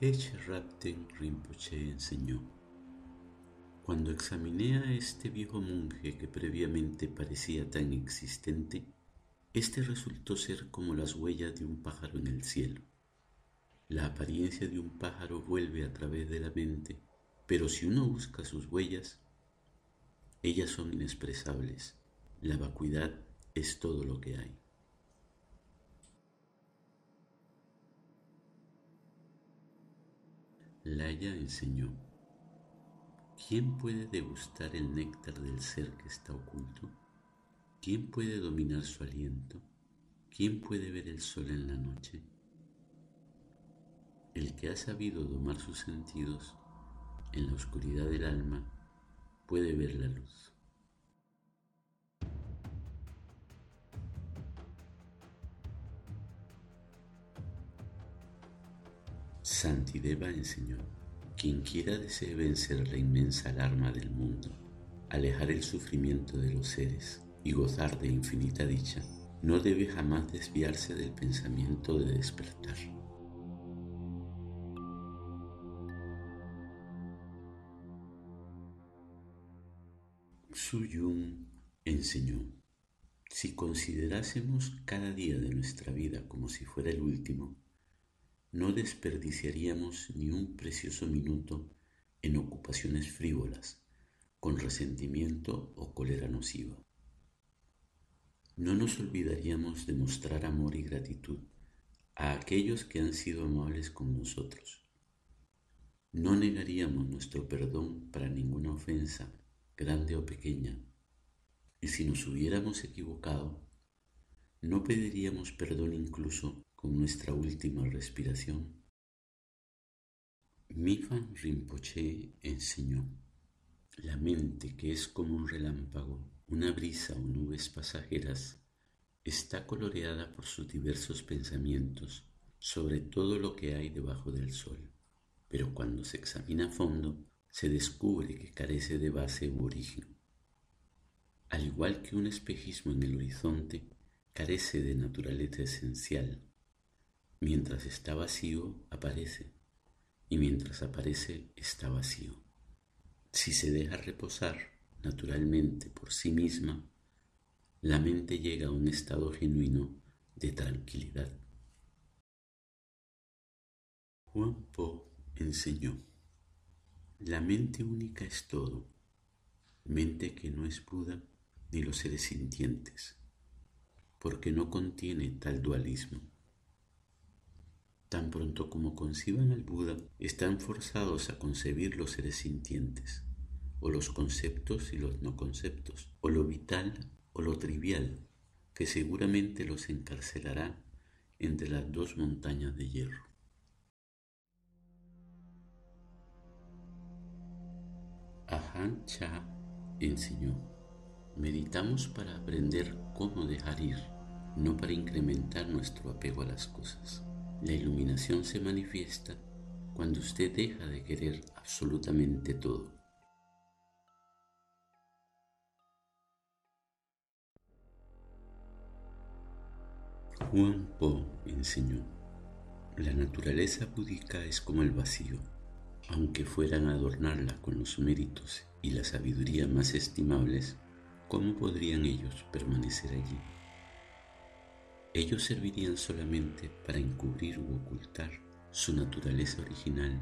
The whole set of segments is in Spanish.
Rapten Rinpoche enseñó. Cuando examiné a este viejo monje que previamente parecía tan existente, este resultó ser como las huellas de un pájaro en el cielo. La apariencia de un pájaro vuelve a través de la mente, pero si uno busca sus huellas, ellas son inexpresables. La vacuidad es todo lo que hay. Laya enseñó, ¿quién puede degustar el néctar del ser que está oculto? ¿Quién puede dominar su aliento? ¿Quién puede ver el sol en la noche? El que ha sabido domar sus sentidos en la oscuridad del alma puede ver la luz. Santideva enseñó, quien quiera desee vencer la inmensa alarma del mundo, alejar el sufrimiento de los seres y gozar de infinita dicha, no debe jamás desviarse del pensamiento de despertar. Su Yun enseñó, si considerásemos cada día de nuestra vida como si fuera el último, no desperdiciaríamos ni un precioso minuto en ocupaciones frívolas, con resentimiento o cólera nociva. No nos olvidaríamos de mostrar amor y gratitud a aquellos que han sido amables con nosotros. No negaríamos nuestro perdón para ninguna ofensa, grande o pequeña, y si nos hubiéramos equivocado, no pediríamos perdón incluso con nuestra última respiración. Mifan Rinpoche enseñó, la mente que es como un relámpago, una brisa o nubes pasajeras, está coloreada por sus diversos pensamientos sobre todo lo que hay debajo del sol, pero cuando se examina a fondo, se descubre que carece de base u origen. Al igual que un espejismo en el horizonte, carece de naturaleza esencial, Mientras está vacío, aparece, y mientras aparece, está vacío. Si se deja reposar naturalmente por sí misma, la mente llega a un estado genuino de tranquilidad. Juan Po enseñó, la mente única es todo, mente que no es Buda ni los seres sintientes, porque no contiene tal dualismo. Tan pronto como conciban al Buda, están forzados a concebir los seres sintientes, o los conceptos y los no conceptos, o lo vital o lo trivial, que seguramente los encarcelará entre las dos montañas de hierro. Ahan Cha enseñó, meditamos para aprender cómo dejar ir, no para incrementar nuestro apego a las cosas. La iluminación se manifiesta cuando usted deja de querer absolutamente todo. Juan Po enseñó, la naturaleza búdica es como el vacío, aunque fueran a adornarla con los méritos y la sabiduría más estimables, ¿cómo podrían ellos permanecer allí? Ellos servirían solamente para encubrir u ocultar su naturaleza original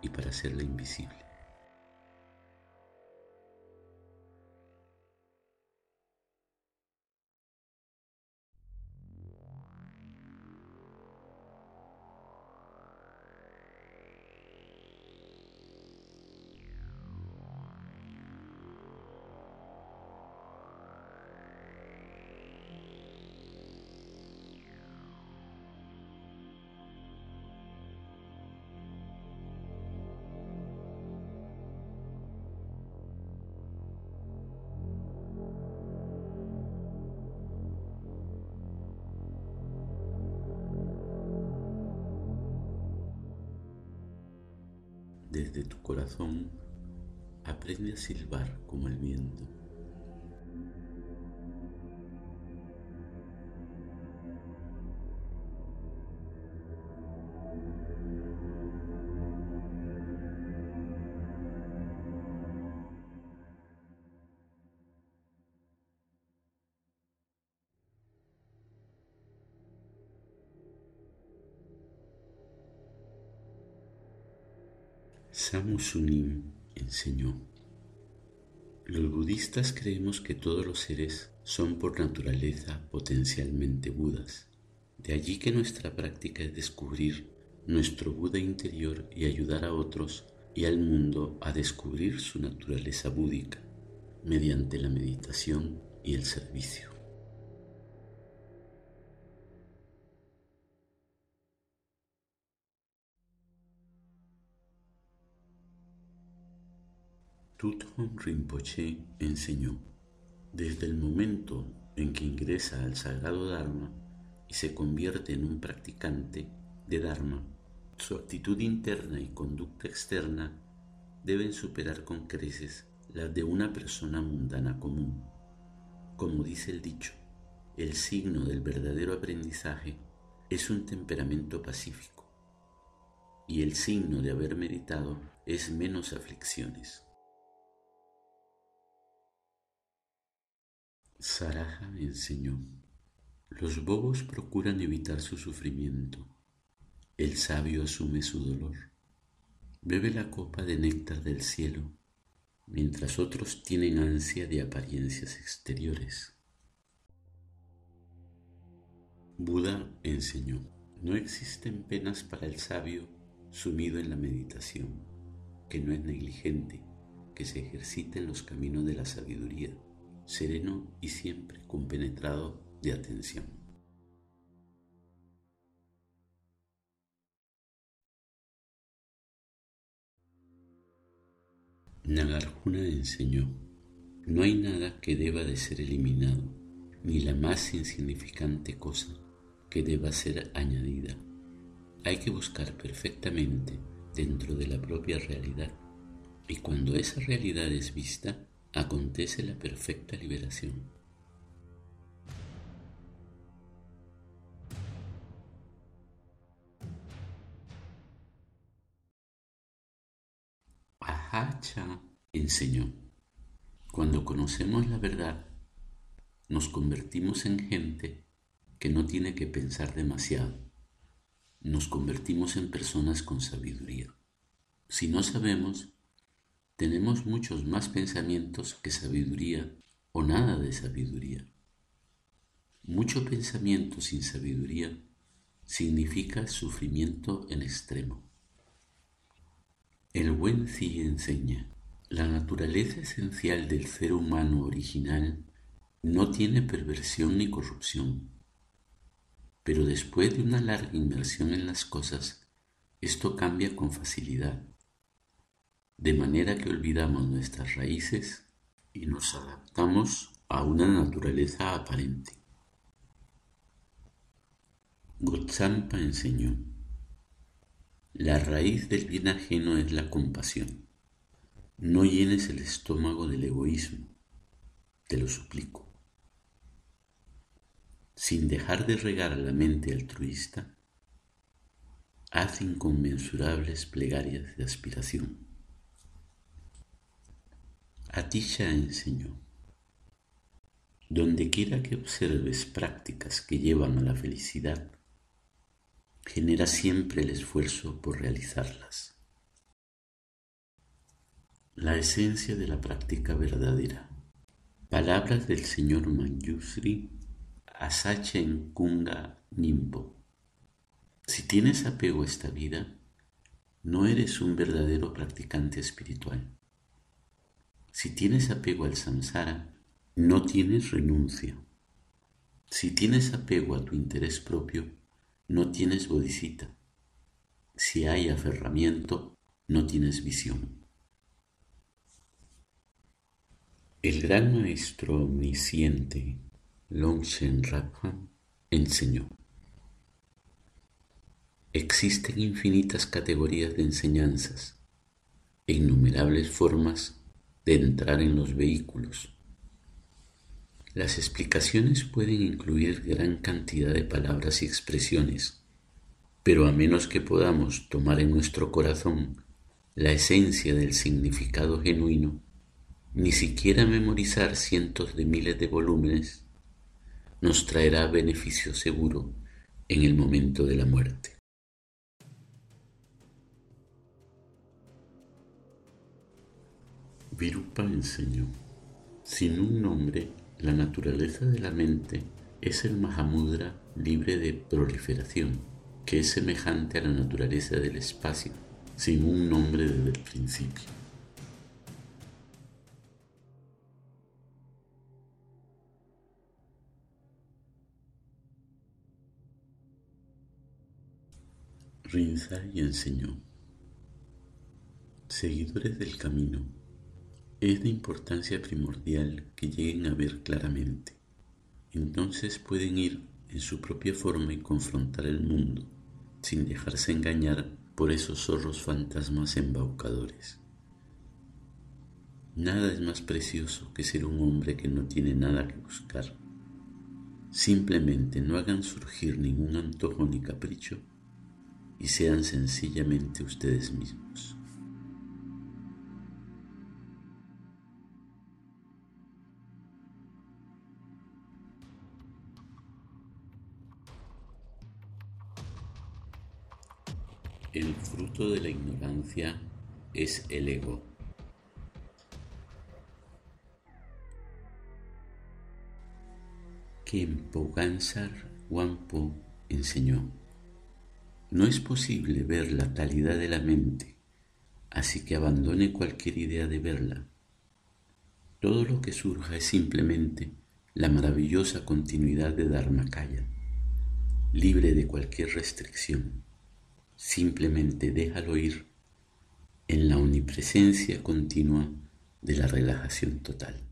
y para hacerla invisible. Desde tu corazón aprende a silbar como el viento. Samusunim enseñó, los budistas creemos que todos los seres son por naturaleza potencialmente budas. De allí que nuestra práctica es descubrir nuestro Buda interior y ayudar a otros y al mundo a descubrir su naturaleza búdica mediante la meditación y el servicio. Tuthon Rinpoche enseñó, desde el momento en que ingresa al sagrado Dharma y se convierte en un practicante de Dharma, su actitud interna y conducta externa deben superar con creces las de una persona mundana común. Como dice el dicho, el signo del verdadero aprendizaje es un temperamento pacífico y el signo de haber meditado es menos aflicciones. Saraja enseñó, los bobos procuran evitar su sufrimiento, el sabio asume su dolor, bebe la copa de néctar del cielo, mientras otros tienen ansia de apariencias exteriores. Buda enseñó, no existen penas para el sabio sumido en la meditación, que no es negligente, que se ejercita en los caminos de la sabiduría sereno y siempre compenetrado de atención. Nagarjuna enseñó, no hay nada que deba de ser eliminado, ni la más insignificante cosa que deba ser añadida. Hay que buscar perfectamente dentro de la propia realidad, y cuando esa realidad es vista, acontece la perfecta liberación. Ahacha enseñó, cuando conocemos la verdad, nos convertimos en gente que no tiene que pensar demasiado. Nos convertimos en personas con sabiduría. Si no sabemos, tenemos muchos más pensamientos que sabiduría o nada de sabiduría. Mucho pensamiento sin sabiduría significa sufrimiento en extremo. El buen Zi enseña, la naturaleza esencial del ser humano original no tiene perversión ni corrupción, pero después de una larga inmersión en las cosas, esto cambia con facilidad de manera que olvidamos nuestras raíces y nos adaptamos a una naturaleza aparente. Gotsampa enseñó, la raíz del bien ajeno es la compasión. No llenes el estómago del egoísmo, te lo suplico. Sin dejar de regar la mente altruista, haz inconmensurables plegarias de aspiración. Atisha enseñó, donde quiera que observes prácticas que llevan a la felicidad, genera siempre el esfuerzo por realizarlas. La esencia de la práctica verdadera. Palabras del señor Manjusri Asachen Kunga Nimbo. Si tienes apego a esta vida, no eres un verdadero practicante espiritual. Si tienes apego al samsara, no tienes renuncia. Si tienes apego a tu interés propio, no tienes bodhicitta. Si hay aferramiento, no tienes visión. El gran maestro omnisciente Longshen Rakhan enseñó. Existen infinitas categorías de enseñanzas e innumerables formas de entrar en los vehículos. Las explicaciones pueden incluir gran cantidad de palabras y expresiones, pero a menos que podamos tomar en nuestro corazón la esencia del significado genuino, ni siquiera memorizar cientos de miles de volúmenes nos traerá beneficio seguro en el momento de la muerte. Virupa enseñó, sin un nombre, la naturaleza de la mente es el Mahamudra libre de proliferación, que es semejante a la naturaleza del espacio, sin un nombre desde el principio. y enseñó, seguidores del camino, es de importancia primordial que lleguen a ver claramente. Entonces pueden ir en su propia forma y confrontar el mundo, sin dejarse engañar por esos zorros fantasmas embaucadores. Nada es más precioso que ser un hombre que no tiene nada que buscar. Simplemente no hagan surgir ningún antojo ni capricho y sean sencillamente ustedes mismos. El fruto de la ignorancia es el ego. Kempo Gansar Wampo enseñó. No es posible ver la talidad de la mente, así que abandone cualquier idea de verla. Todo lo que surja es simplemente la maravillosa continuidad de Dharmakaya, libre de cualquier restricción. Simplemente déjalo ir en la omnipresencia continua de la relajación total.